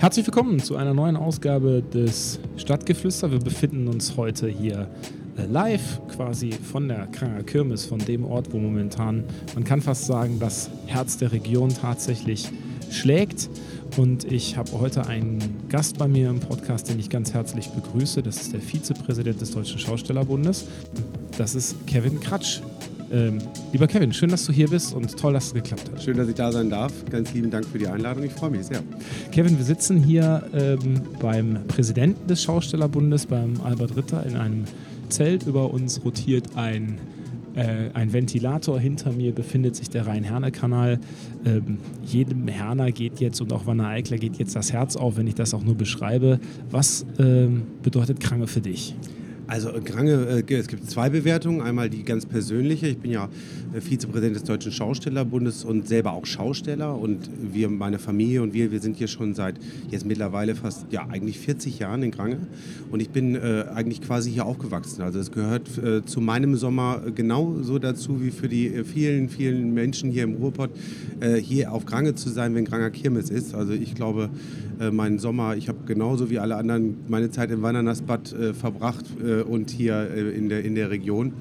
Herzlich willkommen zu einer neuen Ausgabe des Stadtgeflüster. Wir befinden uns heute hier äh, live quasi von der Kranger Kirmes, von dem Ort, wo momentan, man kann fast sagen, das Herz der Region tatsächlich schlägt. Und ich habe heute einen Gast bei mir im Podcast, den ich ganz herzlich begrüße. Das ist der Vizepräsident des Deutschen Schaustellerbundes. Das ist Kevin Kratsch. Ähm, lieber Kevin, schön, dass du hier bist und toll, dass es geklappt hat. Schön, dass ich da sein darf. Ganz lieben Dank für die Einladung. Ich freue mich sehr. Kevin, wir sitzen hier ähm, beim Präsidenten des Schaustellerbundes, beim Albert Ritter, in einem Zelt. Über uns rotiert ein, äh, ein Ventilator. Hinter mir befindet sich der Rhein-Herne-Kanal. Ähm, jedem Herner geht jetzt und auch Wanne Eikler geht jetzt das Herz auf, wenn ich das auch nur beschreibe. Was ähm, bedeutet Krange für dich? Also Grange, äh, es gibt zwei Bewertungen. Einmal die ganz persönliche. Ich bin ja äh, Vizepräsident des Deutschen Schaustellerbundes und selber auch Schausteller. Und wir, meine Familie und wir, wir sind hier schon seit jetzt mittlerweile fast, ja eigentlich 40 Jahren in Grange. Und ich bin äh, eigentlich quasi hier aufgewachsen. Also es gehört äh, zu meinem Sommer genauso dazu wie für die äh, vielen, vielen Menschen hier im Ruhrpott, äh, hier auf Grange zu sein, wenn Granger Kirmes ist. Also ich glaube, meinen Sommer, ich habe genauso wie alle anderen meine Zeit im Wandernasbad verbracht und hier äh, in, der, in der Region.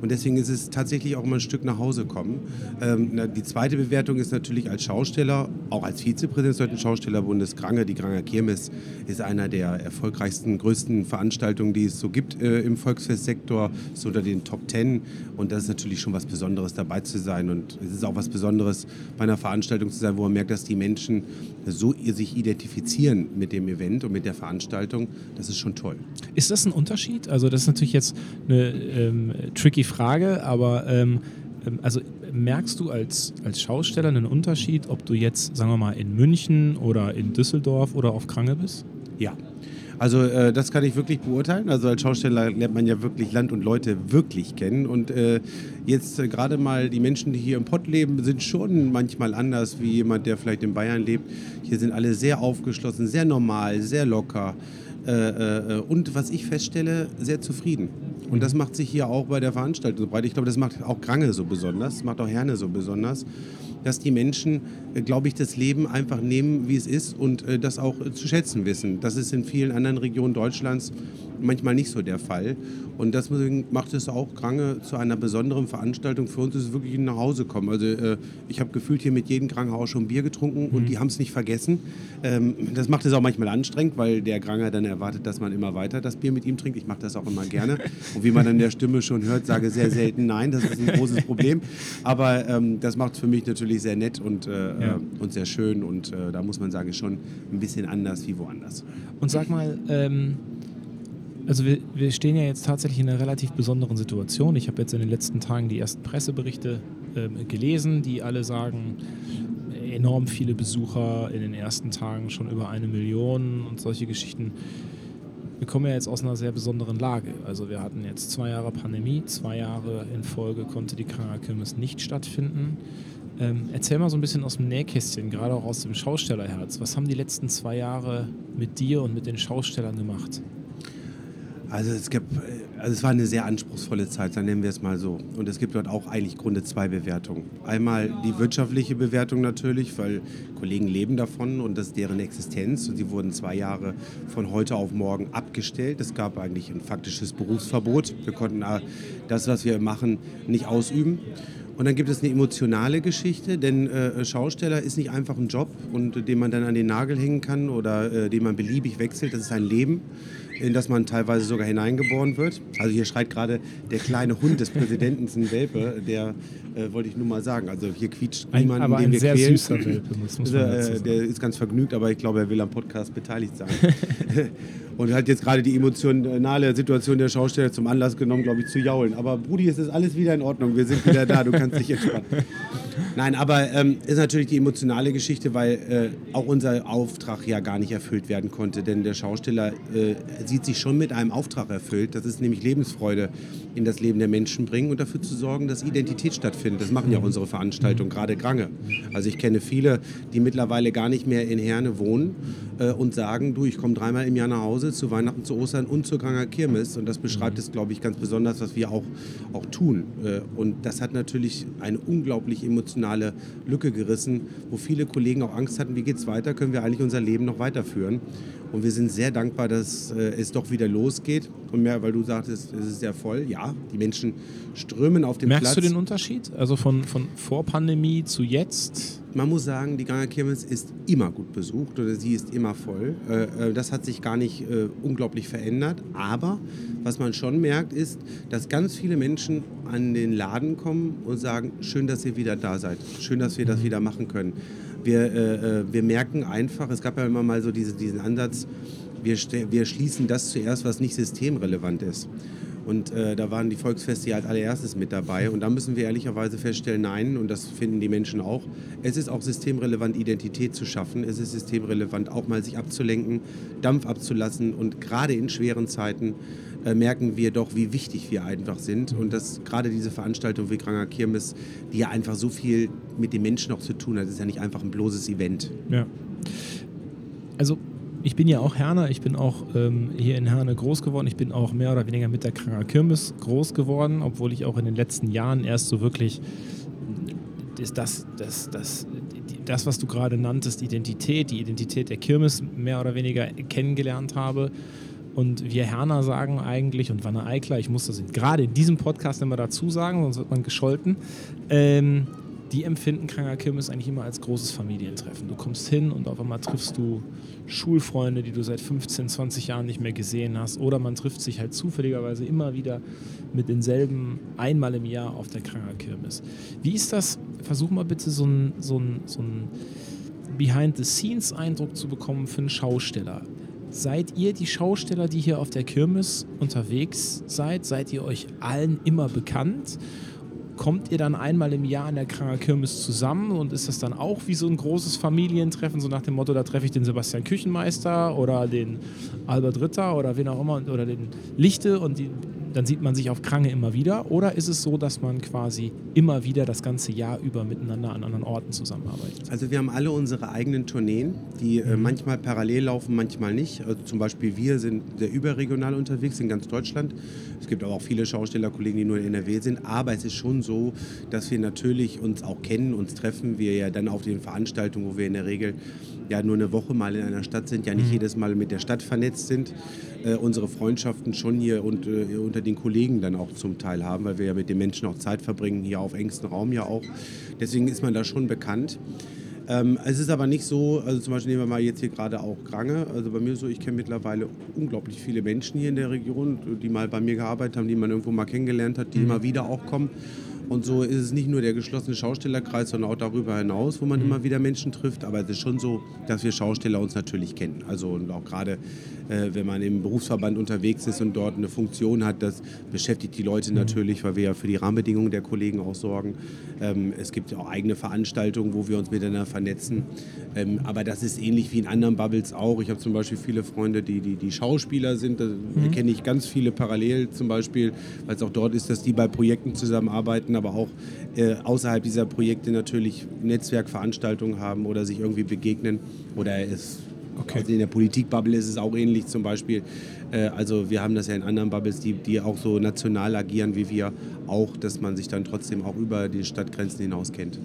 Und deswegen ist es tatsächlich auch immer ein Stück nach Hause kommen. Ähm, die zweite Bewertung ist natürlich als Schausteller, auch als Vizepräsident des Deutschen Schaustellerbundes Grange. Die Granger Kirmes ist einer der erfolgreichsten, größten Veranstaltungen, die es so gibt äh, im Volksfestsektor. Ist unter den Top Ten. Und das ist natürlich schon was Besonderes, dabei zu sein. Und es ist auch was Besonderes, bei einer Veranstaltung zu sein, wo man merkt, dass die Menschen so sich identifizieren mit dem Event und mit der Veranstaltung. Das ist schon toll. Ist das ein Unterschied? Also das ist natürlich jetzt eine ähm, tricky Frage, aber ähm, ähm, also merkst du als, als Schausteller einen Unterschied, ob du jetzt, sagen wir mal, in München oder in Düsseldorf oder auf Krange bist? Ja. Also äh, das kann ich wirklich beurteilen. Also als Schausteller lernt man ja wirklich Land und Leute wirklich kennen. Und äh, jetzt äh, gerade mal die Menschen, die hier im Pott leben, sind schon manchmal anders wie jemand, der vielleicht in Bayern lebt. Hier sind alle sehr aufgeschlossen, sehr normal, sehr locker. Äh, äh, und was ich feststelle, sehr zufrieden. Und das macht sich hier auch bei der Veranstaltung so breit. Ich glaube, das macht auch Grange so besonders, das macht auch Herne so besonders, dass die Menschen, äh, glaube ich, das Leben einfach nehmen, wie es ist und das auch zu schätzen wissen. Das ist in vielen anderen Regionen Deutschlands manchmal nicht so der Fall. Und deswegen macht es auch Krange zu einer besonderen Veranstaltung. Für uns ist es wirklich ein Nachhausekommen. Also äh, ich habe gefühlt hier mit jedem Granger auch schon Bier getrunken mhm. und die haben es nicht vergessen. Ähm, das macht es auch manchmal anstrengend, weil der Granger dann erwartet, dass man immer weiter das Bier mit ihm trinkt. Ich mache das auch immer gerne. Und wie man an der Stimme schon hört, sage sehr selten nein. Das ist ein großes Problem. Aber ähm, das macht es für mich natürlich sehr nett und, äh, ja. und sehr schön. Und äh, da muss man sagen, ist schon ein bisschen anders wie woanders. Und sag mal, ähm also wir, wir, stehen ja jetzt tatsächlich in einer relativ besonderen Situation. Ich habe jetzt in den letzten Tagen die ersten Presseberichte äh, gelesen, die alle sagen, enorm viele Besucher in den ersten Tagen, schon über eine Million und solche Geschichten. Wir kommen ja jetzt aus einer sehr besonderen Lage. Also wir hatten jetzt zwei Jahre Pandemie, zwei Jahre in Folge konnte die Krankerkirmes nicht stattfinden. Ähm, erzähl mal so ein bisschen aus dem Nähkästchen, gerade auch aus dem Schaustellerherz. Was haben die letzten zwei Jahre mit dir und mit den Schaustellern gemacht? Also es, gibt, also es war eine sehr anspruchsvolle Zeit, dann nennen wir es mal so. Und es gibt dort auch eigentlich Grunde zwei Bewertungen. Einmal die wirtschaftliche Bewertung natürlich, weil Kollegen leben davon und das ist deren Existenz. Und sie wurden zwei Jahre von heute auf morgen abgestellt. Es gab eigentlich ein faktisches Berufsverbot. Wir konnten das, was wir machen, nicht ausüben. Und dann gibt es eine emotionale Geschichte, denn äh, Schausteller ist nicht einfach ein Job, und, den man dann an den Nagel hängen kann oder äh, den man beliebig wechselt. Das ist ein Leben in das man teilweise sogar hineingeboren wird. Also hier schreit gerade der kleine Hund des Präsidenten, ein Welpe, der äh, wollte ich nur mal sagen. Also hier quietscht niemand, aber den wir sehr quälen. süßer Welpe, muss, muss man äh, Der ist ganz vergnügt, aber ich glaube, er will am Podcast beteiligt sein. Und hat jetzt gerade die emotionale Situation der Schausteller zum Anlass genommen, glaube ich, zu jaulen. Aber Brudi, es ist alles wieder in Ordnung. Wir sind wieder da, du kannst dich entspannen. Nein, aber ähm, ist natürlich die emotionale Geschichte, weil äh, auch unser Auftrag ja gar nicht erfüllt werden konnte. Denn der Schausteller äh, sieht sich schon mit einem Auftrag erfüllt. Das ist nämlich Lebensfreude in das Leben der Menschen bringen und dafür zu sorgen, dass Identität stattfindet. Das machen ja unsere Veranstaltungen, gerade Grange. Also ich kenne viele, die mittlerweile gar nicht mehr in Herne wohnen äh, und sagen, du, ich komme dreimal im Jahr nach Hause, zu Weihnachten, zu Ostern und zur Granger Kirmes. Und das beschreibt es, glaube ich, ganz besonders, was wir auch, auch tun. Äh, und das hat natürlich eine unglaublich emotionale emotionale Lücke gerissen, wo viele Kollegen auch Angst hatten, wie geht es weiter, können wir eigentlich unser Leben noch weiterführen. Und wir sind sehr dankbar, dass äh, es doch wieder losgeht. Und mehr, weil du sagtest, es ist sehr voll. Ja, die Menschen strömen auf den Merkst Platz. Merkst du den Unterschied? Also von, von vor Pandemie zu jetzt? Man muss sagen, die Ganger Kirmes ist immer gut besucht oder sie ist immer voll. Äh, äh, das hat sich gar nicht äh, unglaublich verändert. Aber was man schon merkt, ist, dass ganz viele Menschen an den Laden kommen und sagen, schön, dass ihr wieder da seid. Schön, dass wir das mhm. wieder machen können. Wir, wir merken einfach, es gab ja immer mal so diese, diesen Ansatz, wir, wir schließen das zuerst, was nicht systemrelevant ist. Und äh, da waren die Volksfeste ja als allererstes mit dabei. Und da müssen wir ehrlicherweise feststellen, nein, und das finden die Menschen auch, es ist auch systemrelevant, Identität zu schaffen. Es ist systemrelevant, auch mal sich abzulenken, Dampf abzulassen. Und gerade in schweren Zeiten äh, merken wir doch, wie wichtig wir einfach sind. Und dass gerade diese Veranstaltung wie Kranger Kirmes, die ja einfach so viel mit den Menschen auch zu tun hat, ist ja nicht einfach ein bloßes Event. Ja. Also ich bin ja auch Herne, ich bin auch ähm, hier in Herne groß geworden. Ich bin auch mehr oder weniger mit der Kranger Kirmes groß geworden, obwohl ich auch in den letzten Jahren erst so wirklich ist das, das, das, das, was du gerade nanntest, Identität, die Identität der Kirmes mehr oder weniger kennengelernt habe. Und wir Herner sagen eigentlich, und Wanne Eikler, ich muss das gerade in diesem Podcast immer dazu sagen, sonst wird man gescholten, ähm, die empfinden Kranger Kirmes eigentlich immer als großes Familientreffen. Du kommst hin und auf einmal triffst du Schulfreunde, die du seit 15, 20 Jahren nicht mehr gesehen hast. Oder man trifft sich halt zufälligerweise immer wieder mit denselben einmal im Jahr auf der Kranger Kirmes. Wie ist das? Versuch mal bitte so einen so so ein Behind-the-Scenes-Eindruck zu bekommen für einen Schausteller. Seid ihr die Schausteller, die hier auf der Kirmes unterwegs seid? Seid ihr euch allen immer bekannt? Kommt ihr dann einmal im Jahr an der Kranger Kirmes zusammen und ist das dann auch wie so ein großes Familientreffen, so nach dem Motto, da treffe ich den Sebastian Küchenmeister oder den Albert Ritter oder wen auch immer oder den Lichte und die, dann sieht man sich auf Krange immer wieder? Oder ist es so, dass man quasi immer wieder das ganze Jahr über miteinander an anderen Orten zusammenarbeitet? Also wir haben alle unsere eigenen Tourneen, die äh, mhm. manchmal parallel laufen, manchmal nicht. Also zum Beispiel wir sind sehr überregional unterwegs in ganz Deutschland. Es gibt aber auch viele Schaustellerkollegen, die nur in NRW sind. Aber es ist schon so, dass wir natürlich uns auch kennen, uns treffen. Wir ja dann auf den Veranstaltungen, wo wir in der Regel ja nur eine Woche mal in einer Stadt sind, ja nicht mhm. jedes Mal mit der Stadt vernetzt sind, äh, unsere Freundschaften schon hier und, äh, unter den Kollegen dann auch zum Teil haben, weil wir ja mit den Menschen auch Zeit verbringen, hier auf engstem Raum ja auch. Deswegen ist man da schon bekannt. Ähm, es ist aber nicht so, also zum Beispiel nehmen wir mal jetzt hier gerade auch Krange. Also bei mir so, ich kenne mittlerweile unglaublich viele Menschen hier in der Region, die mal bei mir gearbeitet haben, die man irgendwo mal kennengelernt hat, die mhm. immer wieder auch kommen. Und so ist es nicht nur der geschlossene Schaustellerkreis, sondern auch darüber hinaus, wo man mhm. immer wieder Menschen trifft. Aber es ist schon so, dass wir Schausteller uns natürlich kennen. Also und auch gerade, äh, wenn man im Berufsverband unterwegs ist und dort eine Funktion hat, das beschäftigt die Leute mhm. natürlich, weil wir ja für die Rahmenbedingungen der Kollegen auch sorgen. Ähm, es gibt ja auch eigene Veranstaltungen, wo wir uns miteinander vernetzen. Ähm, aber das ist ähnlich wie in anderen Bubbles auch. Ich habe zum Beispiel viele Freunde, die, die, die Schauspieler sind. Da mhm. kenne ich ganz viele parallel zum Beispiel, weil es auch dort ist, dass die bei Projekten zusammenarbeiten aber auch äh, außerhalb dieser Projekte natürlich Netzwerkveranstaltungen haben oder sich irgendwie begegnen. Oder es, okay. also in der Politikbubble ist es auch ähnlich zum Beispiel. Äh, also wir haben das ja in anderen Bubbles, die, die auch so national agieren wie wir, auch, dass man sich dann trotzdem auch über die Stadtgrenzen hinaus kennt.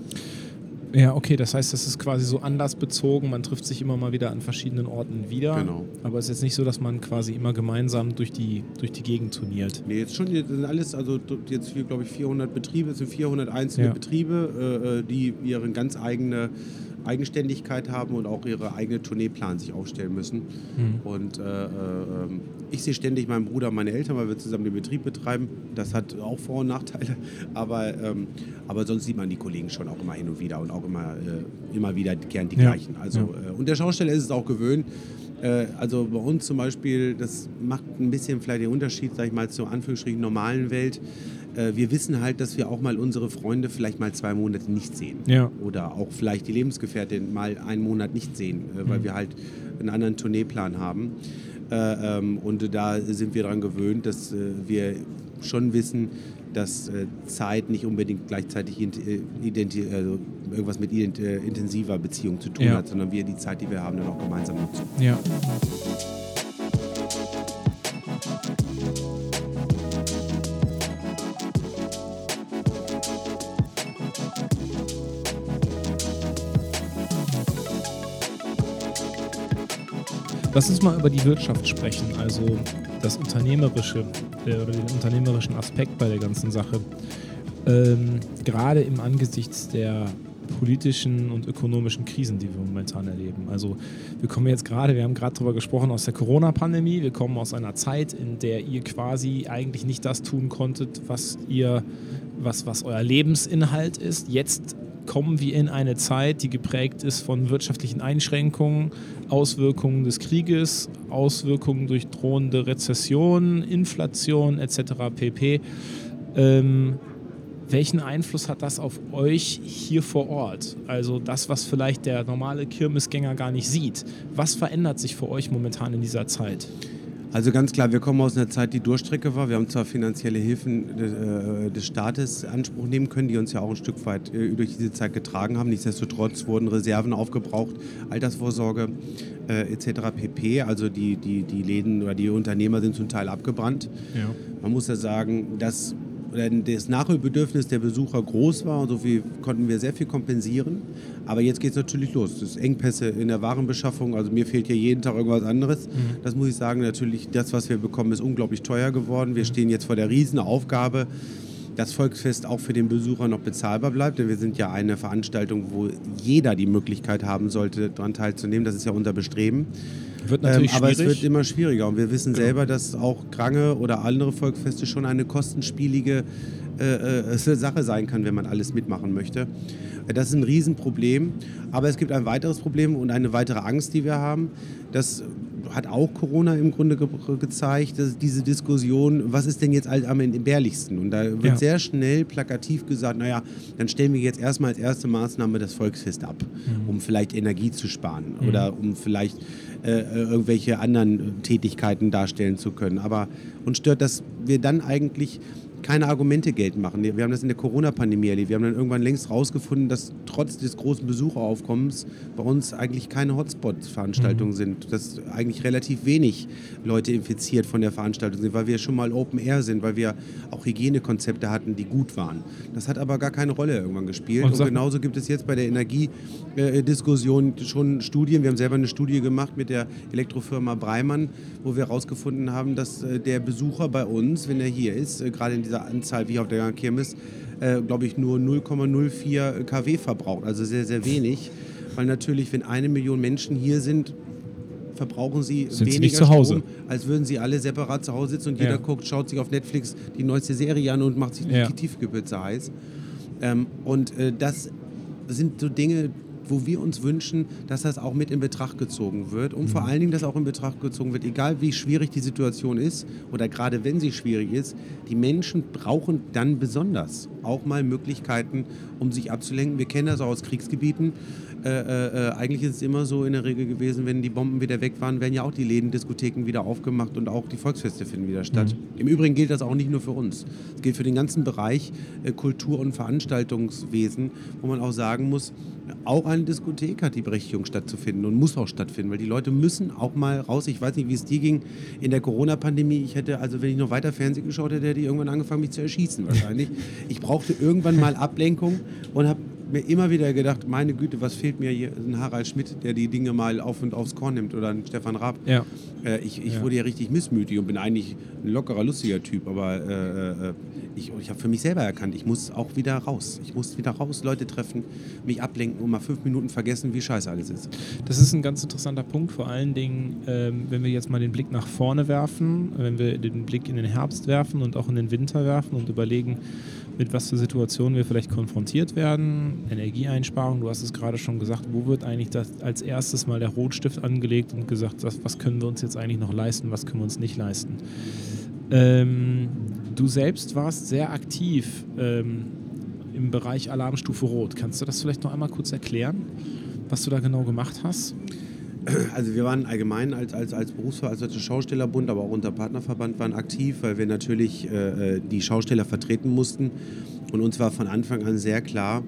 Ja, okay, das heißt, das ist quasi so anlassbezogen. Man trifft sich immer mal wieder an verschiedenen Orten wieder. Genau. Aber es ist jetzt nicht so, dass man quasi immer gemeinsam durch die, durch die Gegend turniert. Nee, jetzt schon, jetzt sind alles, also jetzt hier, glaube ich, 400 Betriebe, es sind 400 einzelne ja. Betriebe, äh, äh, die ihren ganz eigene Eigenständigkeit haben und auch ihre eigene Tourneeplan sich aufstellen müssen. Mhm. Und äh, äh, ich sehe ständig meinen Bruder und meine Eltern, weil wir zusammen den Betrieb betreiben. Das hat auch Vor- und Nachteile. Aber, ähm, aber sonst sieht man die Kollegen schon auch immer hin und wieder und auch immer, äh, immer wieder gern die ja. gleichen. Also, ja. Äh, und der Schausteller ist es auch gewöhnt. Äh, also bei uns zum Beispiel, das macht ein bisschen vielleicht den Unterschied, sag ich mal, zur Anführungsstrichen normalen Welt äh, wir wissen halt, dass wir auch mal unsere Freunde vielleicht mal zwei Monate nicht sehen. Ja. Oder auch vielleicht die Lebensgefährtin mal einen Monat nicht sehen, äh, weil mhm. wir halt einen anderen Tourneeplan haben. Äh, ähm, und da sind wir daran gewöhnt, dass äh, wir schon wissen, dass äh, Zeit nicht unbedingt gleichzeitig also irgendwas mit intensiver Beziehung zu tun ja. hat, sondern wir die Zeit, die wir haben, dann auch gemeinsam nutzen. Ja. Lass uns mal über die Wirtschaft sprechen, also das Unternehmerische äh, oder den unternehmerischen Aspekt bei der ganzen Sache. Ähm, gerade im Angesichts der politischen und ökonomischen Krisen, die wir momentan erleben. Also wir kommen jetzt gerade, wir haben gerade darüber gesprochen, aus der Corona-Pandemie. Wir kommen aus einer Zeit, in der ihr quasi eigentlich nicht das tun konntet, was ihr, was, was euer Lebensinhalt ist. Jetzt kommen wir in eine Zeit, die geprägt ist von wirtschaftlichen Einschränkungen, Auswirkungen des Krieges, Auswirkungen durch drohende Rezession, Inflation etc. pp. Ähm, welchen Einfluss hat das auf euch hier vor Ort? Also das, was vielleicht der normale Kirmesgänger gar nicht sieht. Was verändert sich für euch momentan in dieser Zeit? Also ganz klar, wir kommen aus einer Zeit, die Durchstrecke war. Wir haben zwar finanzielle Hilfen äh, des Staates in Anspruch nehmen können, die uns ja auch ein Stück weit äh, durch diese Zeit getragen haben. Nichtsdestotrotz wurden Reserven aufgebraucht, Altersvorsorge äh, etc. pp. Also die, die, die Läden oder die Unternehmer sind zum Teil abgebrannt. Ja. Man muss ja sagen, dass das Nachholbedürfnis der Besucher groß war und so viel konnten wir sehr viel kompensieren. Aber jetzt geht es natürlich los. Das Engpässe in der Warenbeschaffung, also mir fehlt hier jeden Tag irgendwas anderes. Mhm. Das muss ich sagen, natürlich, das, was wir bekommen, ist unglaublich teuer geworden. Wir mhm. stehen jetzt vor der Riesenaufgabe, das Volksfest auch für den Besucher noch bezahlbar bleibt. Denn wir sind ja eine Veranstaltung, wo jeder die Möglichkeit haben sollte, daran teilzunehmen. Das ist ja unser Bestreben. Wird natürlich ähm, aber schwierig. es wird immer schwieriger und wir wissen genau. selber, dass auch Krange oder andere Volksfeste schon eine kostenspielige äh, äh, Sache sein kann, wenn man alles mitmachen möchte. Das ist ein Riesenproblem. Aber es gibt ein weiteres Problem und eine weitere Angst, die wir haben. Das hat auch Corona im Grunde ge gezeigt, dass diese Diskussion, was ist denn jetzt am entbehrlichsten? Und da wird ja. sehr schnell plakativ gesagt, naja, dann stellen wir jetzt erstmal als erste Maßnahme das Volksfest ab, mhm. um vielleicht Energie zu sparen mhm. oder um vielleicht äh, irgendwelche anderen Tätigkeiten darstellen zu können. Aber uns stört, dass wir dann eigentlich keine Argumente geltend machen. Wir haben das in der Corona-Pandemie erlebt. Wir haben dann irgendwann längst herausgefunden, dass trotz des großen Besucheraufkommens bei uns eigentlich keine Hotspot-Veranstaltungen mhm. sind. Dass eigentlich relativ wenig Leute infiziert von der Veranstaltung sind, weil wir schon mal Open Air sind, weil wir auch Hygienekonzepte hatten, die gut waren. Das hat aber gar keine Rolle irgendwann gespielt. Und, Und genauso gibt es jetzt bei der Energiediskussion schon Studien. Wir haben selber eine Studie gemacht mit der Elektrofirma Breimann, wo wir herausgefunden haben, dass äh, der Besucher bei uns, wenn er hier ist, äh, gerade in dieser Anzahl wie auf der Kirmes, äh, glaube ich, nur 0,04 kW verbraucht. Also sehr, sehr wenig. Weil natürlich, wenn eine Million Menschen hier sind, verbrauchen sie sind weniger sie Strom, als würden sie alle separat zu Hause sitzen und jeder ja. guckt, schaut sich auf Netflix die neueste Serie an und macht sich ja. die Tiefkühlpizza heiß. Ähm, und äh, das sind so Dinge, wo wir uns wünschen, dass das auch mit in Betracht gezogen wird und mhm. vor allen Dingen, dass auch in Betracht gezogen wird, egal wie schwierig die Situation ist oder gerade wenn sie schwierig ist, die Menschen brauchen dann besonders auch mal Möglichkeiten, um sich abzulenken. Wir kennen das auch aus Kriegsgebieten. Äh, äh, äh, eigentlich ist es immer so in der Regel gewesen, wenn die Bomben wieder weg waren, werden ja auch die Läden, Diskotheken wieder aufgemacht und auch die Volksfeste finden wieder statt. Mhm. Im Übrigen gilt das auch nicht nur für uns. Es gilt für den ganzen Bereich äh, Kultur- und Veranstaltungswesen, wo man auch sagen muss, auch eine Diskothek hat die Berechtigung stattzufinden und muss auch stattfinden, weil die Leute müssen auch mal raus. Ich weiß nicht, wie es dir ging in der Corona-Pandemie. Ich hätte, also wenn ich noch weiter Fernsehen geschaut hätte, hätte ich irgendwann angefangen, mich zu erschießen wahrscheinlich. Ich brauchte irgendwann mal Ablenkung und habe mir immer wieder gedacht, meine Güte, was fehlt mir hier? Ein Harald Schmidt, der die Dinge mal auf und aufs Korn nimmt oder ein Stefan Raab. Ja. Äh, ich ich ja. wurde ja richtig missmütig und bin eigentlich ein lockerer, lustiger Typ, aber äh, äh ich, ich habe für mich selber erkannt, ich muss auch wieder raus. Ich muss wieder raus, Leute treffen, mich ablenken und mal fünf Minuten vergessen, wie scheiße alles ist. Das ist ein ganz interessanter Punkt, vor allen Dingen, ähm, wenn wir jetzt mal den Blick nach vorne werfen, wenn wir den Blick in den Herbst werfen und auch in den Winter werfen und überlegen, mit was für Situationen wir vielleicht konfrontiert werden. Energieeinsparung, du hast es gerade schon gesagt, wo wird eigentlich das als erstes mal der Rotstift angelegt und gesagt, was, was können wir uns jetzt eigentlich noch leisten, was können wir uns nicht leisten. Ähm, du selbst warst sehr aktiv ähm, im Bereich Alarmstufe Rot. Kannst du das vielleicht noch einmal kurz erklären, was du da genau gemacht hast? Also wir waren allgemein als, als, als Berufsverband, als Schaustellerbund, aber auch unter Partnerverband waren aktiv, weil wir natürlich äh, äh, die Schausteller vertreten mussten. Und uns war von Anfang an sehr klar,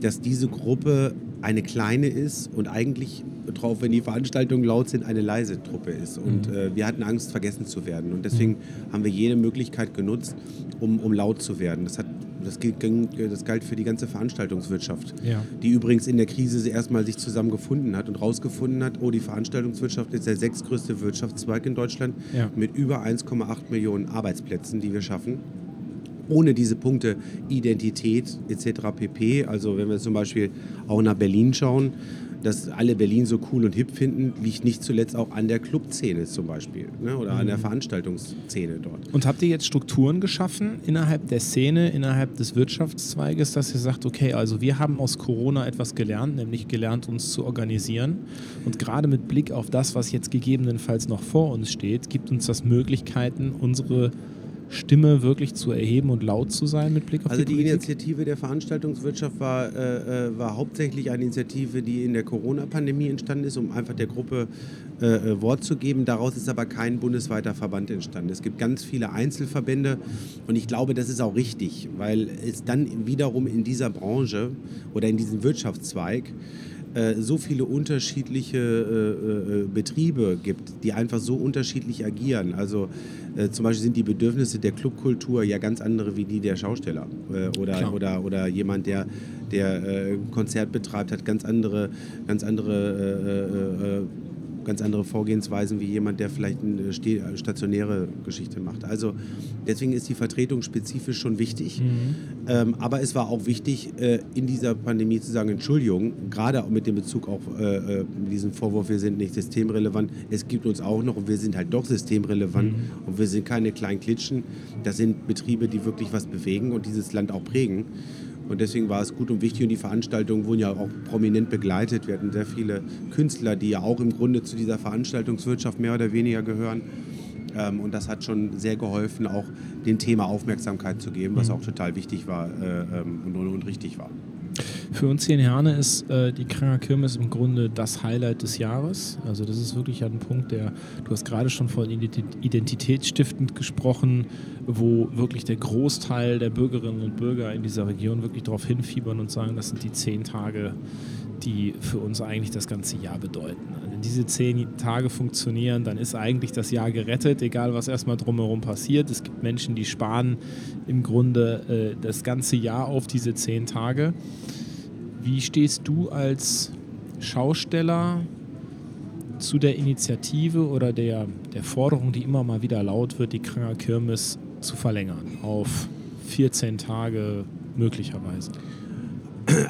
dass diese Gruppe eine kleine ist und eigentlich drauf, wenn die Veranstaltungen laut sind, eine leise Truppe ist. Und mhm. äh, wir hatten Angst, vergessen zu werden. Und deswegen haben wir jede Möglichkeit genutzt, um, um laut zu werden. Das hat das, ging, das galt für die ganze Veranstaltungswirtschaft, ja. die übrigens in der Krise erstmal sich zusammengefunden hat und rausgefunden hat, oh, die Veranstaltungswirtschaft ist der sechstgrößte Wirtschaftszweig in Deutschland ja. mit über 1,8 Millionen Arbeitsplätzen, die wir schaffen ohne diese Punkte Identität etc. pp. Also wenn wir zum Beispiel auch nach Berlin schauen, dass alle Berlin so cool und hip finden, liegt nicht zuletzt auch an der Clubszene zum Beispiel ne? oder an der mhm. Veranstaltungsszene dort. Und habt ihr jetzt Strukturen geschaffen innerhalb der Szene, innerhalb des Wirtschaftszweiges, dass ihr sagt, okay, also wir haben aus Corona etwas gelernt, nämlich gelernt, uns zu organisieren. Und gerade mit Blick auf das, was jetzt gegebenenfalls noch vor uns steht, gibt uns das Möglichkeiten, unsere Stimme wirklich zu erheben und laut zu sein mit Blick auf also die, die Initiative der Veranstaltungswirtschaft war, äh, äh, war hauptsächlich eine Initiative, die in der Corona-Pandemie entstanden ist, um einfach der Gruppe äh, äh, Wort zu geben. Daraus ist aber kein bundesweiter Verband entstanden. Es gibt ganz viele Einzelverbände und ich glaube, das ist auch richtig, weil es dann wiederum in dieser Branche oder in diesem Wirtschaftszweig äh, so viele unterschiedliche äh, äh, Betriebe gibt, die einfach so unterschiedlich agieren. Also äh, zum Beispiel sind die Bedürfnisse der Clubkultur ja ganz andere wie die der Schausteller oder, oder, oder jemand, der, der Konzert betreibt, hat ganz andere, ganz andere ganz andere Vorgehensweisen wie jemand, der vielleicht eine äh, stationäre Geschichte macht. Also deswegen ist die Vertretung spezifisch schon wichtig. Mhm. Ähm, aber es war auch wichtig, äh, in dieser Pandemie zu sagen, Entschuldigung, gerade auch mit dem Bezug auf äh, äh, diesen Vorwurf, wir sind nicht systemrelevant. Es gibt uns auch noch und wir sind halt doch systemrelevant mhm. und wir sind keine kleinen Klitschen. Das sind Betriebe, die wirklich was bewegen und dieses Land auch prägen. Und deswegen war es gut und wichtig und die Veranstaltungen wurden ja auch prominent begleitet. Wir hatten sehr viele Künstler, die ja auch im Grunde zu dieser Veranstaltungswirtschaft mehr oder weniger gehören. Ähm, und das hat schon sehr geholfen, auch dem Thema Aufmerksamkeit zu geben, was mhm. auch total wichtig war äh, ähm, und, und richtig war. Für uns hier in Herne ist äh, die Kranger Kirmes im Grunde das Highlight des Jahres. Also das ist wirklich ein Punkt, der, du hast gerade schon von identitätsstiftend gesprochen, wo wirklich der Großteil der Bürgerinnen und Bürger in dieser Region wirklich darauf hinfiebern und sagen, das sind die zehn Tage, die für uns eigentlich das ganze Jahr bedeuten. Wenn diese zehn Tage funktionieren, dann ist eigentlich das Jahr gerettet, egal was erstmal drumherum passiert. Es gibt Menschen, die sparen im Grunde äh, das ganze Jahr auf diese zehn Tage. Wie stehst du als Schausteller zu der Initiative oder der, der Forderung, die immer mal wieder laut wird, die Kranger Kirmes zu verlängern auf 14 Tage möglicherweise?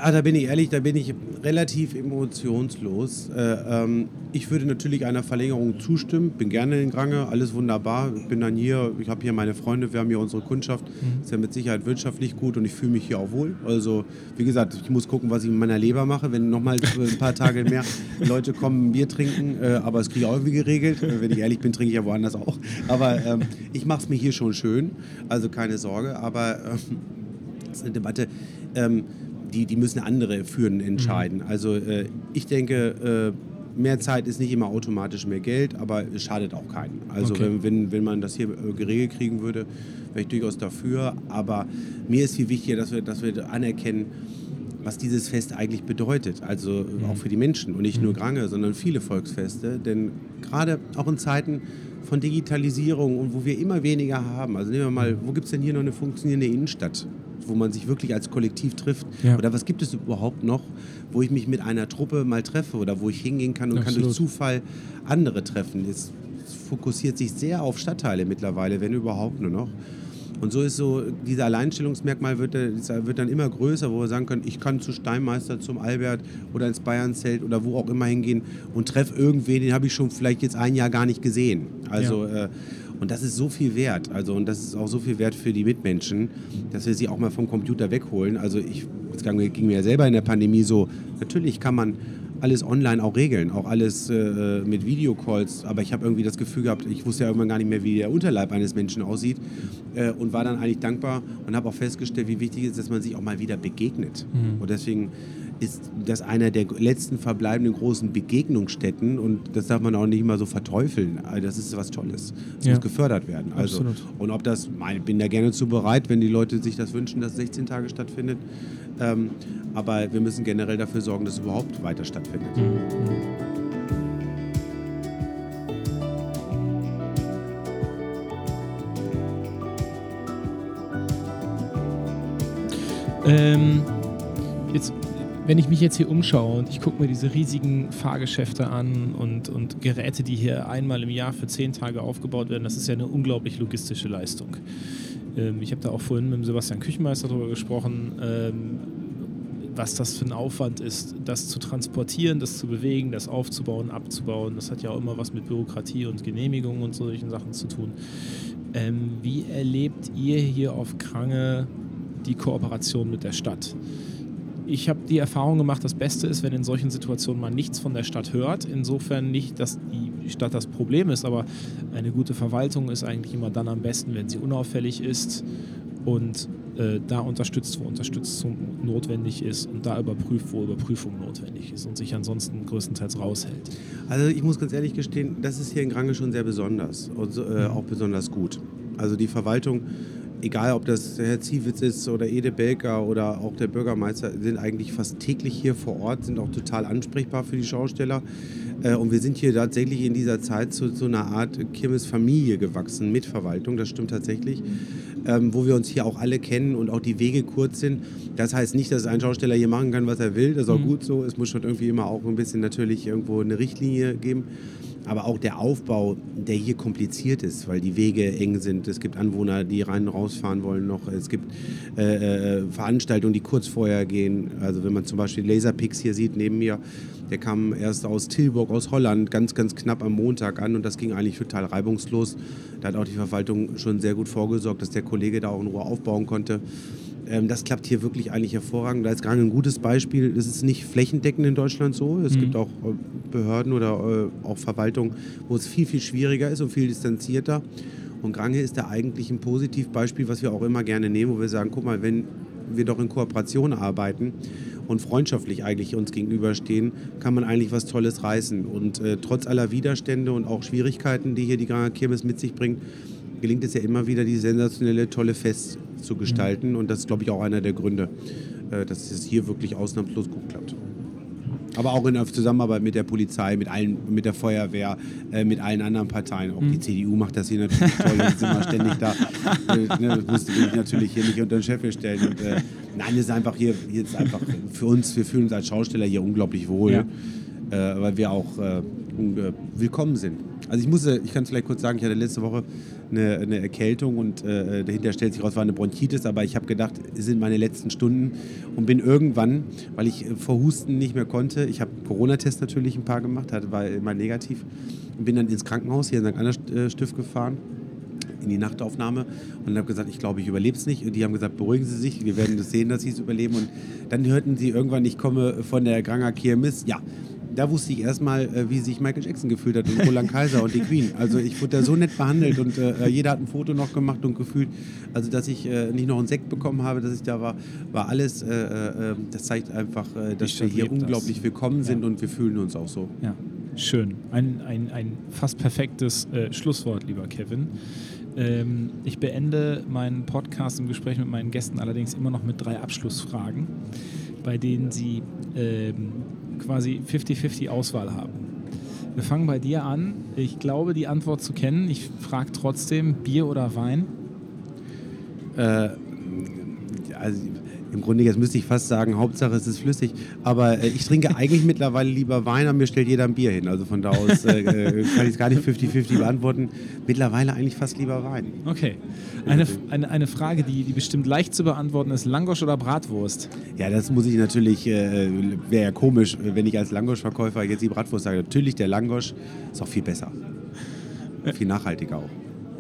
Ah, da bin ich ehrlich, da bin ich relativ emotionslos. Äh, ähm, ich würde natürlich einer Verlängerung zustimmen, bin gerne in Grange, alles wunderbar. Ich bin dann hier, ich habe hier meine Freunde, wir haben hier unsere Kundschaft. Mhm. Ist ja mit Sicherheit wirtschaftlich gut und ich fühle mich hier auch wohl. Also, wie gesagt, ich muss gucken, was ich mit meiner Leber mache, wenn nochmal ein paar Tage mehr Leute kommen, Bier trinken. Äh, aber das kriege ich auch irgendwie geregelt. Äh, wenn ich ehrlich bin, trinke ich ja woanders auch. Aber ähm, ich mache es mir hier schon schön, also keine Sorge. Aber ähm, das ist eine Debatte. Ähm, die, die müssen andere führen, entscheiden. Mhm. Also äh, ich denke, äh, mehr Zeit ist nicht immer automatisch mehr Geld, aber es schadet auch keinen. Also okay. wenn, wenn, wenn man das hier äh, geregelt kriegen würde, wäre ich durchaus dafür. Aber mir ist viel wichtiger, dass wir, dass wir anerkennen, was dieses Fest eigentlich bedeutet. Also mhm. auch für die Menschen und nicht mhm. nur Grange, sondern viele Volksfeste. Denn gerade auch in Zeiten von Digitalisierung und wo wir immer weniger haben. Also nehmen wir mal, wo gibt es denn hier noch eine funktionierende Innenstadt? wo man sich wirklich als Kollektiv trifft? Ja. Oder was gibt es überhaupt noch, wo ich mich mit einer Truppe mal treffe oder wo ich hingehen kann und Absolut. kann durch Zufall andere treffen? Es fokussiert sich sehr auf Stadtteile mittlerweile, wenn überhaupt nur noch. Und so ist so, dieser Alleinstellungsmerkmal wird, wird, dann immer größer, wo wir sagen können, ich kann zu Steinmeister, zum Albert oder ins Bayernzelt oder wo auch immer hingehen und treffe irgendwen, den habe ich schon vielleicht jetzt ein Jahr gar nicht gesehen. Also ja. äh, und das ist so viel wert. Also, und das ist auch so viel wert für die Mitmenschen, dass wir sie auch mal vom Computer wegholen. Also ich, es ging mir ja selber in der Pandemie so, natürlich kann man alles online auch regeln, auch alles äh, mit Videocalls. Aber ich habe irgendwie das Gefühl gehabt, ich wusste ja irgendwann gar nicht mehr, wie der Unterleib eines Menschen aussieht äh, und war dann eigentlich dankbar und habe auch festgestellt, wie wichtig es ist, dass man sich auch mal wieder begegnet. Mhm. Und deswegen ist das einer der letzten verbleibenden großen Begegnungsstätten und das darf man auch nicht immer so verteufeln. Also das ist was Tolles. Das ja. muss gefördert werden. Also, Absolut. Und ob das, ich bin da gerne zu bereit, wenn die Leute sich das wünschen, dass 16 Tage stattfindet. Ähm, aber wir müssen generell dafür sorgen, dass es überhaupt weiter stattfindet. Mhm. Ähm, jetzt, wenn ich mich jetzt hier umschaue und ich gucke mir diese riesigen Fahrgeschäfte an und, und Geräte, die hier einmal im Jahr für zehn Tage aufgebaut werden, das ist ja eine unglaublich logistische Leistung. Ähm, ich habe da auch vorhin mit Sebastian Küchenmeister darüber gesprochen. Ähm, was das für ein Aufwand ist, das zu transportieren, das zu bewegen, das aufzubauen, abzubauen. Das hat ja auch immer was mit Bürokratie und Genehmigungen und solchen Sachen zu tun. Ähm, wie erlebt ihr hier auf Krange die Kooperation mit der Stadt? Ich habe die Erfahrung gemacht, das Beste ist, wenn in solchen Situationen man nichts von der Stadt hört. Insofern nicht, dass die Stadt das Problem ist, aber eine gute Verwaltung ist eigentlich immer dann am besten, wenn sie unauffällig ist und äh, da unterstützt, wo Unterstützung notwendig ist und da überprüft, wo Überprüfung notwendig ist und sich ansonsten größtenteils raushält. Also ich muss ganz ehrlich gestehen, das ist hier in Grange schon sehr besonders und äh, auch besonders gut. Also die Verwaltung, egal ob das Herr Ziewitz ist oder Ede Belker oder auch der Bürgermeister, sind eigentlich fast täglich hier vor Ort, sind auch total ansprechbar für die Schausteller. Äh, und wir sind hier tatsächlich in dieser Zeit zu so einer Art Kirmesfamilie gewachsen mit Verwaltung, das stimmt tatsächlich ähm, wo wir uns hier auch alle kennen und auch die Wege kurz sind. Das heißt nicht, dass ein Schausteller hier machen kann, was er will. Das ist auch mhm. gut so. Es muss schon irgendwie immer auch ein bisschen natürlich irgendwo eine Richtlinie geben. Aber auch der Aufbau, der hier kompliziert ist, weil die Wege eng sind. Es gibt Anwohner, die rein und rausfahren wollen noch. Es gibt äh, äh, Veranstaltungen, die kurz vorher gehen. Also wenn man zum Beispiel Laserpix hier sieht neben mir, der kam erst aus Tilburg, aus Holland, ganz, ganz knapp am Montag an und das ging eigentlich total reibungslos. Da hat auch die Verwaltung schon sehr gut vorgesorgt, dass der Kollege da auch in Ruhe aufbauen konnte. Ähm, das klappt hier wirklich eigentlich hervorragend. Da ist gerade ein gutes Beispiel. Das ist nicht flächendeckend in Deutschland so. Es mhm. gibt auch äh, Behörden oder äh, auch Verwaltungen, wo es viel, viel schwieriger ist und viel distanzierter. Und Grange ist da eigentlich ein Positivbeispiel, was wir auch immer gerne nehmen, wo wir sagen, guck mal, wenn wir doch in Kooperation arbeiten und freundschaftlich eigentlich uns gegenüberstehen, kann man eigentlich was Tolles reißen. Und äh, trotz aller Widerstände und auch Schwierigkeiten, die hier die Granger Kirmes mit sich bringt, gelingt es ja immer wieder, die sensationelle, tolle Fest zu gestalten. Und das ist, glaube ich, auch einer der Gründe, äh, dass es hier wirklich ausnahmslos gut klappt. Aber auch in der Zusammenarbeit mit der Polizei, mit allen, mit der Feuerwehr, äh, mit allen anderen Parteien. Auch mhm. die CDU macht das hier natürlich toll und sind immer ständig da. Äh, ne, das musste ich natürlich hier nicht unter den Chef stellen. Und, äh, nein, es ist einfach hier, hier ist einfach für uns, wir fühlen uns als Schausteller hier unglaublich wohl, ja. äh, weil wir auch äh, willkommen sind. Also ich muss, ich kann es vielleicht kurz sagen, ich hatte letzte Woche eine, eine Erkältung und äh, dahinter stellt sich raus, war eine Bronchitis, aber ich habe gedacht, es sind meine letzten Stunden und bin irgendwann, weil ich vor Husten nicht mehr konnte, ich habe Corona-Test natürlich ein paar gemacht, war immer negativ, und bin dann ins Krankenhaus hier in St. Anna äh, Stift gefahren in die Nachtaufnahme und habe gesagt, ich glaube, ich überlebe es nicht. Und die haben gesagt, beruhigen Sie sich, wir werden das sehen, dass Sie es überleben. Und dann hörten sie irgendwann, ich komme von der Granger Kirmes. Ja, da wusste ich erstmal, äh, wie sich Michael Jackson gefühlt hat und Roland Kaiser und die Queen. Also ich wurde da so nett behandelt und äh, jeder hat ein Foto noch gemacht und gefühlt, also dass ich äh, nicht noch einen Sekt bekommen habe, dass ich da war, war alles, äh, äh, das zeigt einfach, äh, dass wir hier unglaublich das. willkommen sind ja. und wir fühlen uns auch so. Ja, schön. Ein, ein, ein fast perfektes Schlusswort, lieber Kevin. Ähm, ich beende meinen Podcast im Gespräch mit meinen Gästen allerdings immer noch mit drei Abschlussfragen, bei denen sie ähm, quasi 50-50 Auswahl haben. Wir fangen bei dir an. Ich glaube, die Antwort zu kennen. Ich frage trotzdem, Bier oder Wein? Äh, also im Grunde, jetzt müsste ich fast sagen, Hauptsache es ist flüssig. Aber äh, ich trinke eigentlich mittlerweile lieber Wein, aber mir stellt jeder ein Bier hin. Also von da aus äh, äh kann ich es gar nicht 50-50 beantworten. Mittlerweile eigentlich fast lieber Wein. Okay. Eine, eine, eine Frage, die, die bestimmt leicht zu beantworten ist: Langosch oder Bratwurst? Ja, das muss ich natürlich, äh, wäre ja komisch, wenn ich als Langosch-Verkäufer jetzt die Bratwurst sage. Natürlich, der Langosch ist auch viel besser. Viel nachhaltiger auch.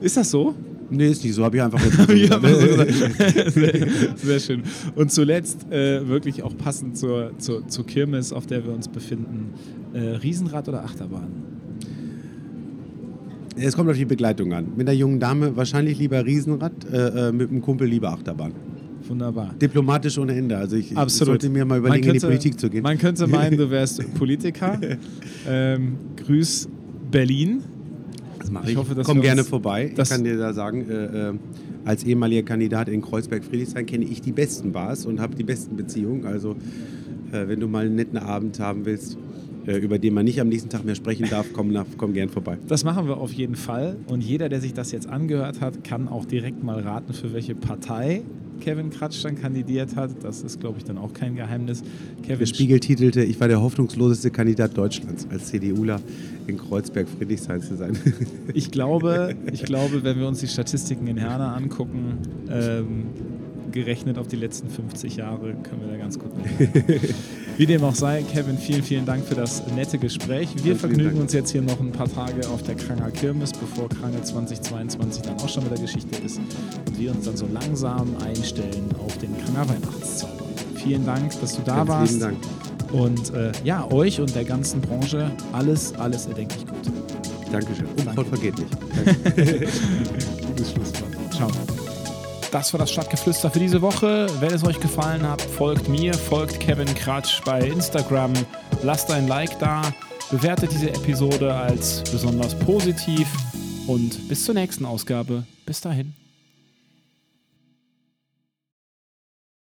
Ist das so? Nee, ist nicht so, habe ich einfach jetzt sehr, sehr, schön. Und zuletzt, äh, wirklich auch passend zur, zur, zur Kirmes, auf der wir uns befinden, äh, Riesenrad oder Achterbahn? Es kommt auf die Begleitung an. Mit der jungen Dame wahrscheinlich lieber Riesenrad, äh, äh mit dem Kumpel lieber Achterbahn. Wunderbar. Diplomatisch ohne Ende. Also ich, ich sollte mir mal überlegen, könnte, in die Politik zu gehen. Man könnte meinen, du wärst Politiker. ähm, grüß Berlin. Das mache ich. ich hoffe, Komm gerne vorbei. Ich kann dir da sagen, äh, äh, als ehemaliger Kandidat in Kreuzberg-Friedrichshain kenne ich die besten Bars und habe die besten Beziehungen. Also äh, wenn du mal einen netten Abend haben willst, über den man nicht am nächsten Tag mehr sprechen darf, komm, nach, komm gern vorbei. Das machen wir auf jeden Fall. Und jeder, der sich das jetzt angehört hat, kann auch direkt mal raten, für welche Partei Kevin Kratsch dann kandidiert hat. Das ist, glaube ich, dann auch kein Geheimnis. Kevin Der Spiegel titelte, ich war der hoffnungsloseste Kandidat Deutschlands, als CDUler in Kreuzberg-Friedrichshain zu sein. ich glaube, ich glaube, wenn wir uns die Statistiken in Herne angucken, ähm, gerechnet auf die letzten 50 Jahre, können wir da ganz gut mitmachen. Wie dem auch sei, Kevin, vielen, vielen Dank für das nette Gespräch. Wir vergnügen uns jetzt hier noch ein paar Tage auf der Kranger Kirmes, bevor Krange 2022 dann auch schon wieder Geschichte ist und wir uns dann so langsam einstellen auf den Kranger Weihnachtszauber. Vielen Dank, dass du da ganz warst. Vielen Dank. Und äh, ja, euch und der ganzen Branche alles, alles erdenklich gut. Dankeschön. Unkraut vergeht nicht. Gutes Schlusswort. Ciao. Das war das Stadtgeflüster für diese Woche. Wenn es euch gefallen hat, folgt mir, folgt Kevin Kratsch bei Instagram, lasst ein Like da, bewertet diese Episode als besonders positiv und bis zur nächsten Ausgabe. Bis dahin.